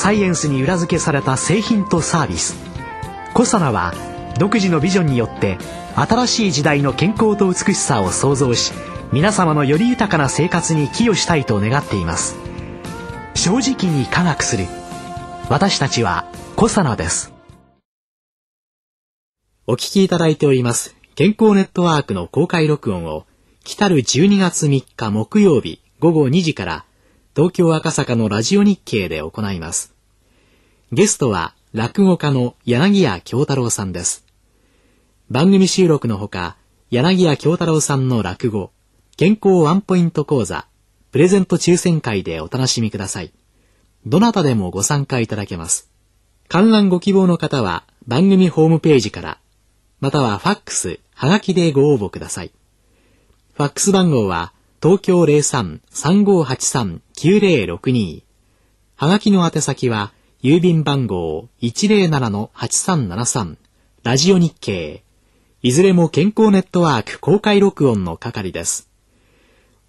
サイエンスに裏付けされた製品とサービス。コサナは独自のビジョンによって新しい時代の健康と美しさを創造し皆様のより豊かな生活に寄与したいと願っています。正直に科学する。私たちはコサナです。お聞きいただいております健康ネットワークの公開録音を来る12月3日木曜日午後2時から東京赤坂のラジオ日経で行います。ゲストは落語家の柳家京太郎さんです。番組収録のほか柳家京太郎さんの落語健康ワンポイント講座プレゼント抽選会でお楽しみください。どなたでもご参加いただけます。観覧ご希望の方は番組ホームページからまたはファックス、はがきでご応募ください。ファックス番号は東京03-3583-9062はがきの宛先は郵便番号107-8373ラジオ日経いずれも健康ネットワーク公開録音の係です。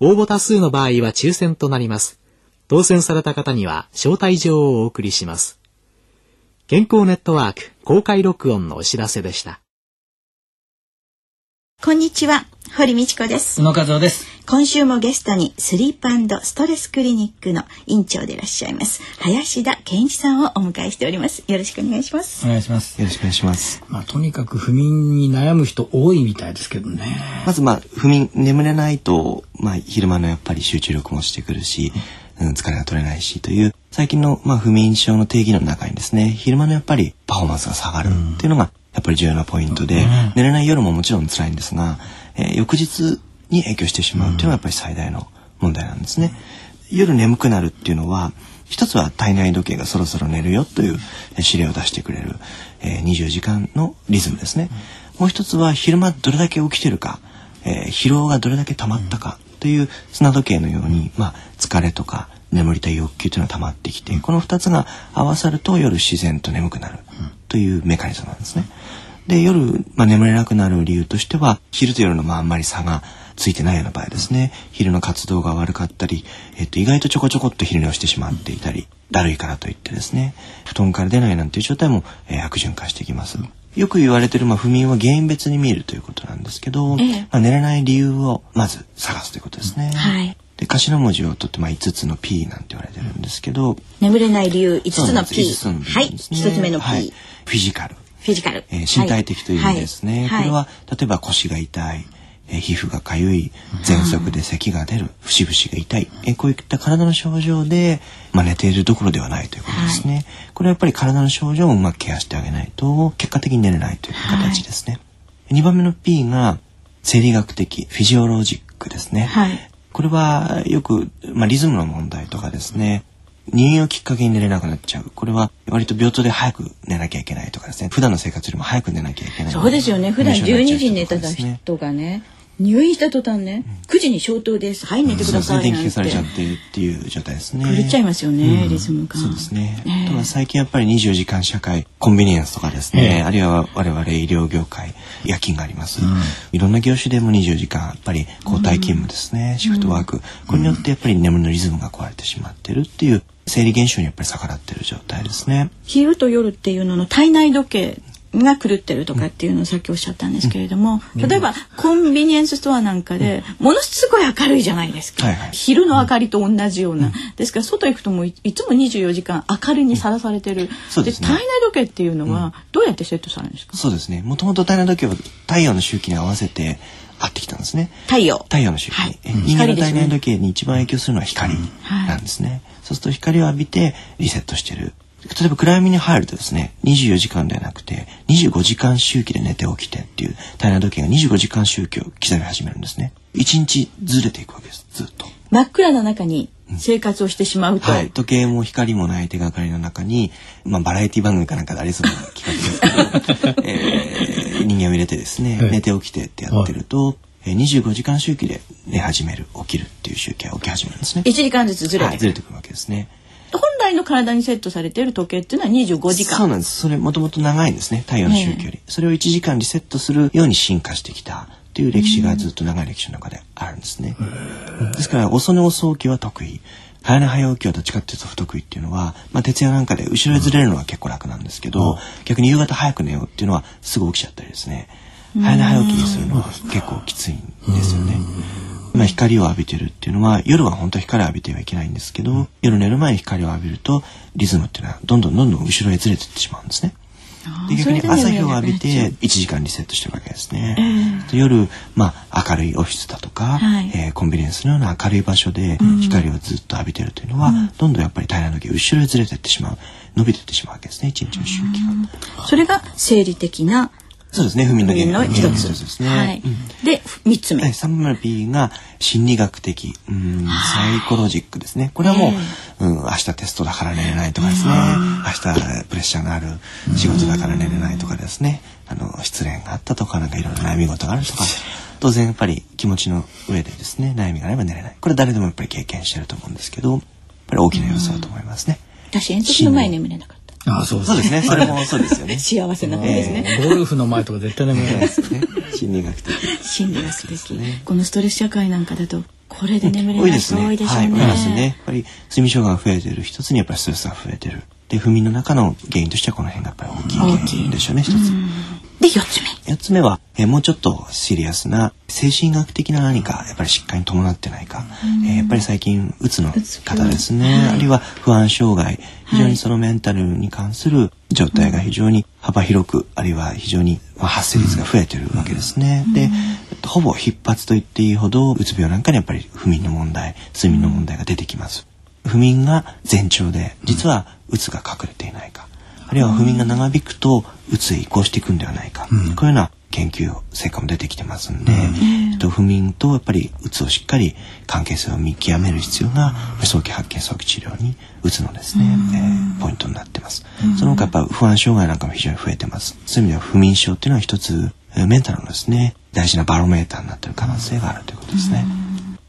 応募多数の場合は抽選となります。当選された方には招待状をお送りします。健康ネットワーク公開録音のお知らせでした。こんにちは、堀道子です。宇野和夫です。今週もゲストにスリープストレスクリニックの院長でいらっしゃいます林田健一さんをお迎えしております。よろしくお願いします。お願いします。よろしくお願いします。まあとにかく不眠に悩む人多いみたいですけどね。まずまあ不眠眠れないとまあ昼間のやっぱり集中力もしてくるし、うん、疲れが取れないしという最近のまあ不眠症の定義の中にですね昼間のやっぱりパフォーマンスが下がるっていうのがやっぱり重要なポイントで、寝れない夜ももちろん辛いんですが、えー、翌日に影響してしまうっていうのはやっぱり最大の問題なんですね。夜眠くなるっていうのは一つは体内時計がそろそろ寝るよという指令を出してくれる、えー、24時間のリズムですね。もう一つは昼間どれだけ起きてるか、えー、疲労がどれだけ溜まったかという砂時計のように、まあ、疲れとか眠りたい欲求というのが溜まってきてこの2つが合わさると夜自然と眠くなるというメカニズムなんですね。で夜、まあ、眠れなくなる理由としては昼と夜のまああんまり差がついてないような場合ですね。昼の活動が悪かったり、えっと、意外とちょこちょこっと昼寝をしてしまっていたりだるいからといってですね。布団から出ないなんていう状態も、えー、悪循環してきます。よく言われてる、まあ、不眠は原因別に見るということなんですけど、ええ、まあ、寝れない理由をまず探すということですね。はい、で頭文字を取ってまあ5つの P なんて言われてるんですけど眠れない理由5つの P つのね、はい。1つ目の P、はい、フィジカル。フィジカル、えー、身体的という意味ですね、はい、これは例えば腰が痛い。えー、皮膚がかゆい。喘息で咳が出る。節々が痛い、えー、こういった体の症状で、まあ、寝ているどころではないということですね、はい、これはやっぱり体の症状をうまくケアしてあげないと結果的に寝れないという形ですね、はい、2番目の P が生理学的フィジオロジックですね、はい、これはよく、まあ、リズムの問題とかですね入院をきっかけに寝れなくなっちゃう。これは割と病棟で早く寝なきゃいけないとかですね。普段の生活よりも早く寝なきゃいけない。そうですよね。普段12時に寝てた人がね、入院した途端ね、9時に消灯です。はい、寝てください。電気消されちゃってっていう状態ですね。狂っちゃいますよね、リズムが。そうですね。あとは最近やっぱり24時間社会、コンビニエンスとかですね、あるいは我々医療業界、夜勤があります。いろんな業種でも24時間、やっぱり交代勤務ですね、シフトワーク。これによってやっぱり眠りのリズムが壊れてしまってるっていう生理現象にやっぱり逆らってる状態ですね。昼と夜っていうのの体内時計が狂ってるとかっていうのをさっきおっしゃったんですけれども、うん、例えばコンビニエンスストアなんかでものすごい明るいじゃないですか、昼の明かりと同じような、うん、ですから外行くともいつも24時間明るいにさらされてる、うん、で、ね、体内時計っていうのはどうやってセットされるんですか？そうですね。もともと体内時計は太陽の周期に合わせて合ってきたんですね。太陽。太陽の周期、はい、体内時計に一番影響するのは光なんですね、はい、そうすると光を浴びてリセットしてる例えば暗闇に入るとですね24時間ではなくて25時間周期で寝て起きてっていう体内時計が25時間周期を刻み始めるんですね。1日ずれていくわけですずっと。真っ暗な中に生活をしてしまうと、はい、時計も光もない手がかりの中に、まあ、バラエティ番組かなんかでありそうな企画ですけど、えー、人間を入れてですね、寝て起きてってやってると、えー、25時間周期で寝始める起きるっていう周期が起き始めるんですね。1時間ずつずれて、はい、ずれてくるわけですね。本来の体にセットされている時計っていうのは25時間。そうなんです。それもともと長いんですね。太陽の周期より、それを1時間リセットするように進化してきたという歴史がずっと長い歴史の中であるんですね。ですから遅寝遅起きは得意。早寝早起きはどっちかっていうと不得意っていうのは、まあ、徹夜なんかで後ろへずれるのは結構楽なんですけど、逆に夕方早く寝ようっていうのはすぐ起きちゃったりですね。早寝早起きにするのは結構きついんですよね。まあ、光を浴びてるっていうのは夜は本当は光を浴びてはいけないんですけど夜寝る前に光を浴びるとリズムっていうのはどんどんどんどん後ろへずれていってしまうんですね。で逆に朝日を浴びて1時間リセットしてるわけですね。えー、夜、まあ、明るいオフィスだとか、はい、えー、コンビニエンスのような明るい場所で光をずっと浴びてるというのは、うん、どんどんやっぱり平らな時後ろへずれていってしまう伸びていってしまうわけですね一日の周期が。それが生理的なそうですね。不眠の原因の一つですね。はい。で、三つ目。三番目の P が心理学的、うん、サイコロジックですね。これはもう、うん、明日テストだから寝れないとかですね。明日プレッシャーがある仕事だから寝れないとかですね。あの、失恋があったとか、なんかいろいろ悩み事があるとか。当然やっぱり気持ちの上でですね、悩みがあれば寝れない。これ誰でもやっぱり経験してると思うんですけど、やっぱり大きな要素だと思いますね。私、遠足の前に眠れなかった。あそうそうですね。それもそうですよね。幸せなことですね、ゴルフの前とか絶対眠れないですね。心理学的。心理学的、ね。このストレス社会なんかだと。これで眠れない人多いでしょうね。はい、ますね。やっぱり睡眠障害が増えてる一つにやっぱりストレスが増えてる。で不眠の中の原因としてはこの辺がやっぱり大きい原因でしょうね一つ。で4つ目。4つ目は、えー、もうちょっとシリアスな精神学的な何かやっぱり疾患に伴ってないか、えー、やっぱり最近うつの方ですね、はい、あるいは不安障害。非常にそのメンタルに関する状態が非常に幅広くあるいは非常に発生率が増えてるわけですね。でほぼ必発と言っていいほどうつ病なんかにやっぱり不眠の問題睡眠の問題が出てきます。不眠が前兆で実はうつが隠れていないかあるいは不眠が長引くとうつへ移行していくんではないか、うん、こういうような研究成果も出てきてますんで、うん、と不眠とやっぱりうつをしっかり関係性を見極める必要が早期発見早期治療にうつのですね、うん、えー、ポイントになってます、うん、その他やっぱ不安障害なんかも非常に増えてます。そういう意味では不眠症っていうのは一つメンタルのですね大事なバロメーターになってる可能性があるということですね。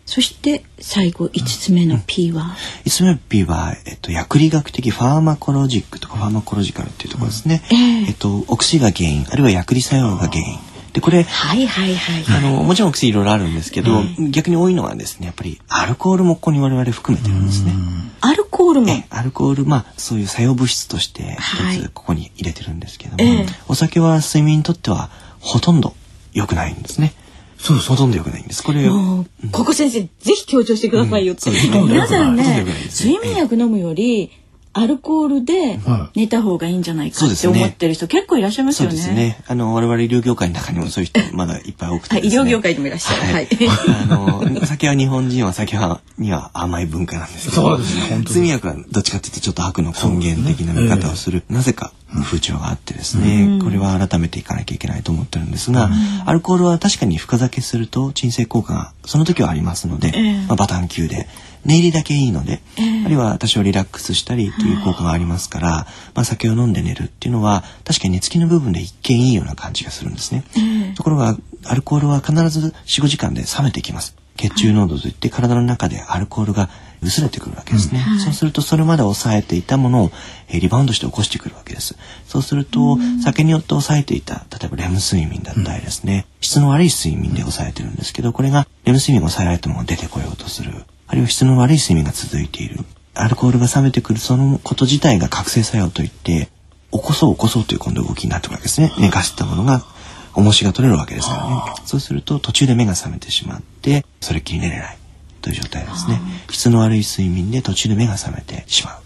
そして最後5つ目の P は、5つ目の P は、えっと、薬理学的ファーマコロジックとァーマコロジカルっていうところですね。えー、えっと、お薬が原因あるいは薬理作用が原因。でこれ、はいはいはい、あのもちろんお薬いろいろあるんですけど、逆に多いのはですねやっぱりアルコールもここに我々含めてるんですね。アルコールも？アルコールまあそういう作用物質として一つここに入れてるんですけども、はい、お酒は睡眠にとってはほとんど良くないんですね。そうほとんど良くないんです。これ、ここ先生、ぜひ強調してくださいよって。皆さんね、睡眠薬飲むより、アルコールで寝た方がいいんじゃないかって思ってる人、結構いらっしゃいますよね。そうですね。あの我々医療業界の中にもそういう人まだいっぱい多くて、ね、医療業界にもいらっしゃる。はい。あの酒は日本人は酒はには甘い文化なんですけど、そうですね。睡眠薬はどっちかというとちょっと悪の根源的な見方をする、なぜか風潮があってですね、これは改めていかなきゃいけないと思ってるんですが、アルコールは確かに深酒すると鎮静効果がその時はありますので、まあ、バタン級で。寝入りだけいいので、えー、あるいは多少リラックスしたりとい。う効果がありますから、まあ、酒を飲んで寝るっていうのは確かに寝つきの部分で一見いいような感じがするんですね。えー、ところがアルコールは必ず45時間で冷めてきます。血中濃度といって体の中でアルコールが薄れてくるわけですね、うん。はい、そうするとそれまで抑えていたものを、えリバウンドして起こしてくるわけです。そうすると、酒によって抑えていた例えばレム睡眠だったりですね、うん、質の悪い睡眠で抑えてるんですけどこれがレム睡眠を抑えられたものが出てこようとするあるいは質の悪い睡眠が続いている。アルコールが冷めてくるそのこと自体が覚醒作用といって起こそう起こそうという今度動きになってくるわけですね。寝かせたものが重しが取れるわけですからねそうすると途中で目が覚めてしまってそれっきり寝れないという状態ですね。質の悪い睡眠で途中で目が覚めてしまう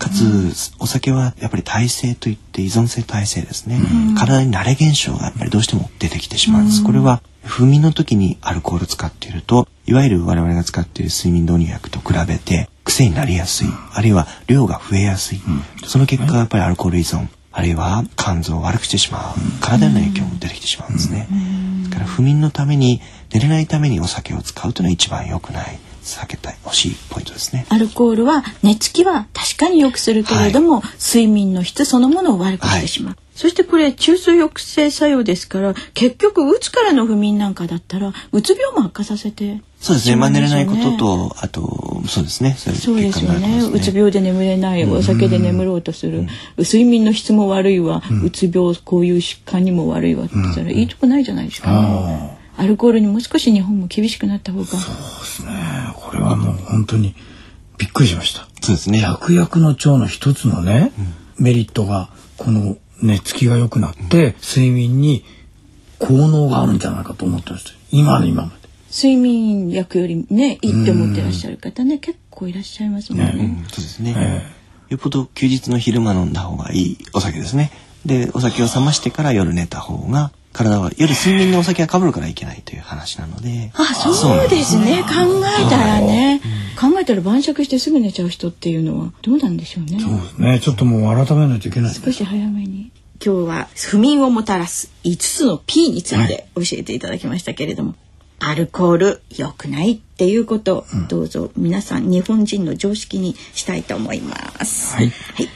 かつ、うん、お酒はやっぱり耐性といって依存性耐性ですね、うん、体に慣れ現象がやっぱりどうしても出てきてしまうんです、うん、これは不眠の時にアルコール使っているといわゆる我々が使っている睡眠導入薬と比べて癖になりやすい、あるいは量が増えやすい、その結果やっぱりアルコール依存あるいは肝臓を悪くしてしまう体への影響も出てきてしまうんですね。だから不眠のために寝れないためにお酒を使うというのは一番良くない避けたい欲しいポイントですね。アルコールは寝つきは確かに良くするけれども、はい、睡眠の質そのものを悪くしてしまう、はい、そしてこれ中枢抑制作用ですから結局うつからの不眠なんかだったらうつ病も悪化させてそうですね。まあ、寝れないことと、あと、そうですね。そうですよね。うつ病で眠れない、お酒で眠ろうとする、睡眠の質も悪いわ、うつ病、こういう疾患にも悪いわって言ったら、いいとこないじゃないですか。ね。アルコールにもう少し日本も厳しくなった方が。そうですね。これはもう本当にびっくりしました。そうですね。薬薬の腸の一つのね、メリットが、この寝つきが良くなって、睡眠に効能があるんじゃないかと思ってました。今の今まで。睡眠薬よりねいいって思ってらっしゃる方ね結構いらっしゃいますもんね。ねそうですね、よっぽど休日の昼間飲んだ方がいいお酒ですね。でお酒を冷ましてから夜寝た方が体は夜睡眠のお酒がかぶるからいけないという話なので。あそうですね。考えたらね、考えたら晩酌してすぐ寝ちゃう人っていうのはどうなんでしょうね。そうですね。ちょっともう改めないといけない。少し早めに。今日は不眠をもたらす5つの P について教えていただきましたけれども、はいアルコール良くないっていうことを、どうぞ皆さん日本人の常識にしたいと思います。はい。はい。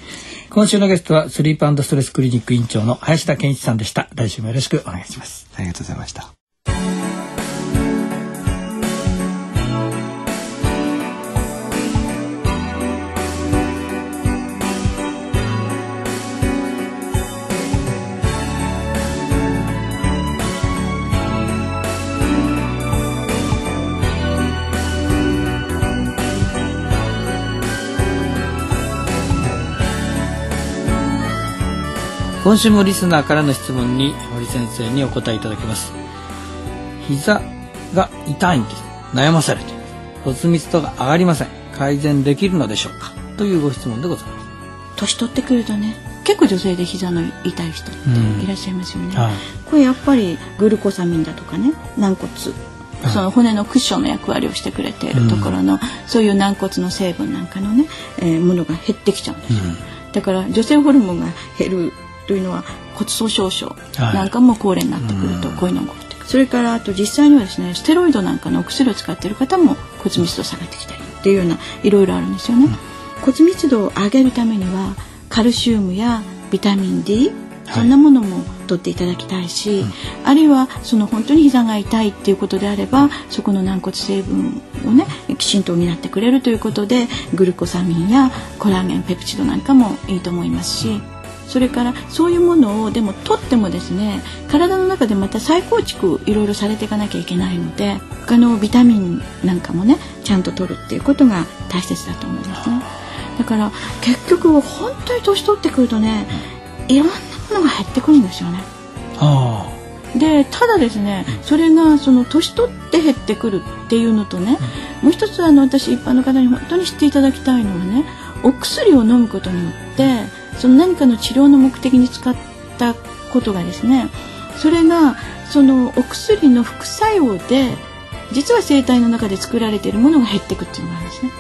今週のゲストはスリープストレスクリニック院長の林田健一さんでした。来週もよろしくお願いします。ありがとうございました。今週もリスナーからの質問に堀先生にお答えいただきます。膝が痛いんです。悩まされて骨密度が上がりません。改善できるのでしょうか。というご質問でございます。年取ってくるとね結構女性で膝の痛い人っていらっしゃいますよね、うんはい、これやっぱりグルコサミンだとかね軟骨。その骨のクッションの役割をしてくれているところの、うん、そういう軟骨の成分なんかのね、えー、ものが減ってきちゃうんですよ、うん、だから女性ホルモンが減るというのは骨粗しょう症なんかも高齢になってくるとこういうのが起こってくる、それからあと実際にはですねステロイドなんかのお薬を使っている方も骨密度下がってきたりっていうようないろいろあるんですよね、うん、骨密度を上げるためにはカルシウムやビタミン D そんなものも取っていただきたいし、はい、あるいはその本当に膝が痛いっていうことであればそこの軟骨成分をねきちんと補ってくれるということでグルコサミンやコラーゲンペプチドなんかもいいと思いますし。それからそういうものをでも取ってもですね体の中でまた再構築いろいろされていかなきゃいけないので他のビタミンなんかもねちゃんと取るっていうことが大切だと思いますね。だから結局本当に年取ってくるとねいろんなものが減ってくるんですよね。でただですねそれがその年取って減ってくるっていうのとね、もう一つあの私一般の方に本当に知っていただきたいのはねお薬を飲むことによってその何かの治療の目的に使ったことがですねそれがそのお薬の副作用で実は生体の中で作られているものが減っていくっていうのがあるんですね、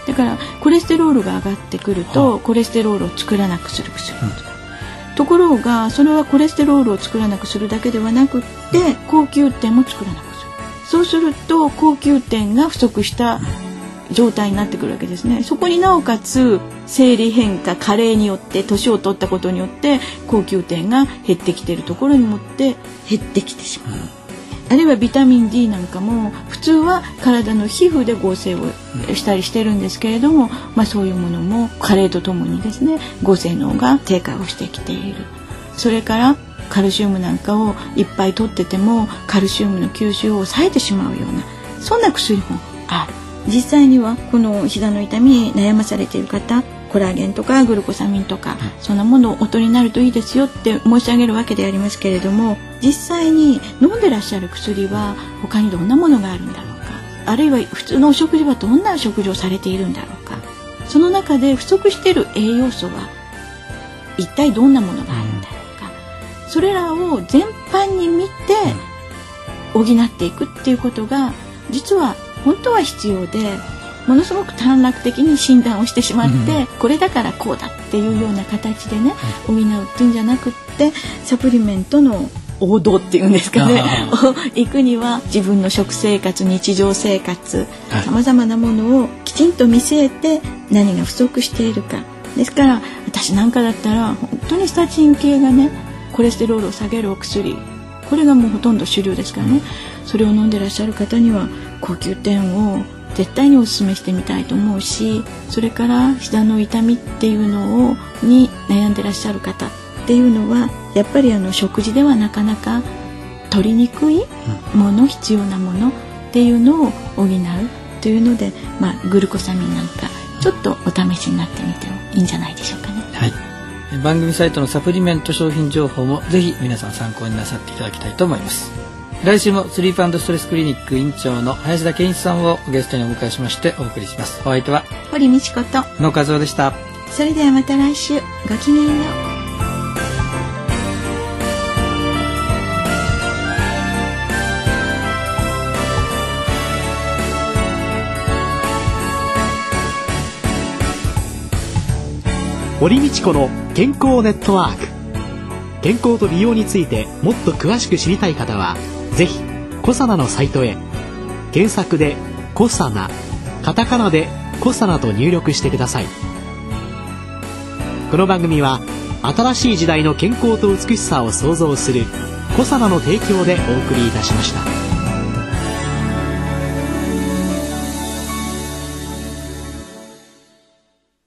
うん、だからコレステロールが上がってくると、コレステロールを作らなくする薬、うん、ところがそれはコレステロールを作らなくするだけではなくって高級点も作らなくする。そうすると高級点が不足した状態になってくるわけですね。そこになおかつ生理変化加齢によって年を取ったことによって高級点が減ってきているところにもって減ってきてしまう、あるいはビタミン D なんかも普通は体の皮膚で合成をしたりしてるんですけれども、まあ、そういうものも加齢とともにですね合成能が低下をしてきている。それからカルシウムなんかをいっぱい取っててもカルシウムの吸収を抑えてしまうようなそんな薬もある。実際にはこの膝の痛みに悩まされている方コラーゲンとかグルコサミンとか、そんなものをお取りになるといいですよって申し上げるわけでありますけれども実際に飲んでらっしゃる薬は他にどんなものがあるんだろうかあるいは普通のお食事はどんな食事をされているんだろうかその中で不足している栄養素は一体どんなものがあるんだろうかそれらを全般に見て補っていくっていうことが実は本当は必要でものすごく短絡的に診断をしてしまって、うん、これだからこうだっていうような形でね、補うっていうんじゃなくってサプリメントの王道っていうんですかね。を行くには自分の食生活日常生活さまざまなものをきちんと見据えて何が不足しているか。ですから私なんかだったら本当にスタチン系がねコレステロールを下げるお薬。これがもうほとんど主流ですからね。それを飲んでらっしゃる方には高級店を絶対にお勧めしてみたいと思うしそれから膝の痛みっていうのをに悩んでらっしゃる方っていうのはやっぱりあの食事ではなかなか取りにくいもの、必要なものっていうのを補うというので、まあ、グルコサミンなんかちょっとお試しになってみてもいいんじゃないでしょうかね。はい番組サイトのサプリメント商品情報もぜひ皆さん参考になさっていただきたいと思います来週もスリープストレスクリニック院長の林田健一さんをゲストにお迎えしましてお送りします。お相手は堀道子と野和夫でした。それではまた来週ごきげんよう堀道子の健康ネットワーク。健康と美容についてもっと詳しく知りたい方はぜひコサナのサイトへ検索で「コサナ」カタカナで「コサナ」と入力してくださいこの番組は新しい時代の健康と美しさを創造するコサナの提供でお送りいたしました。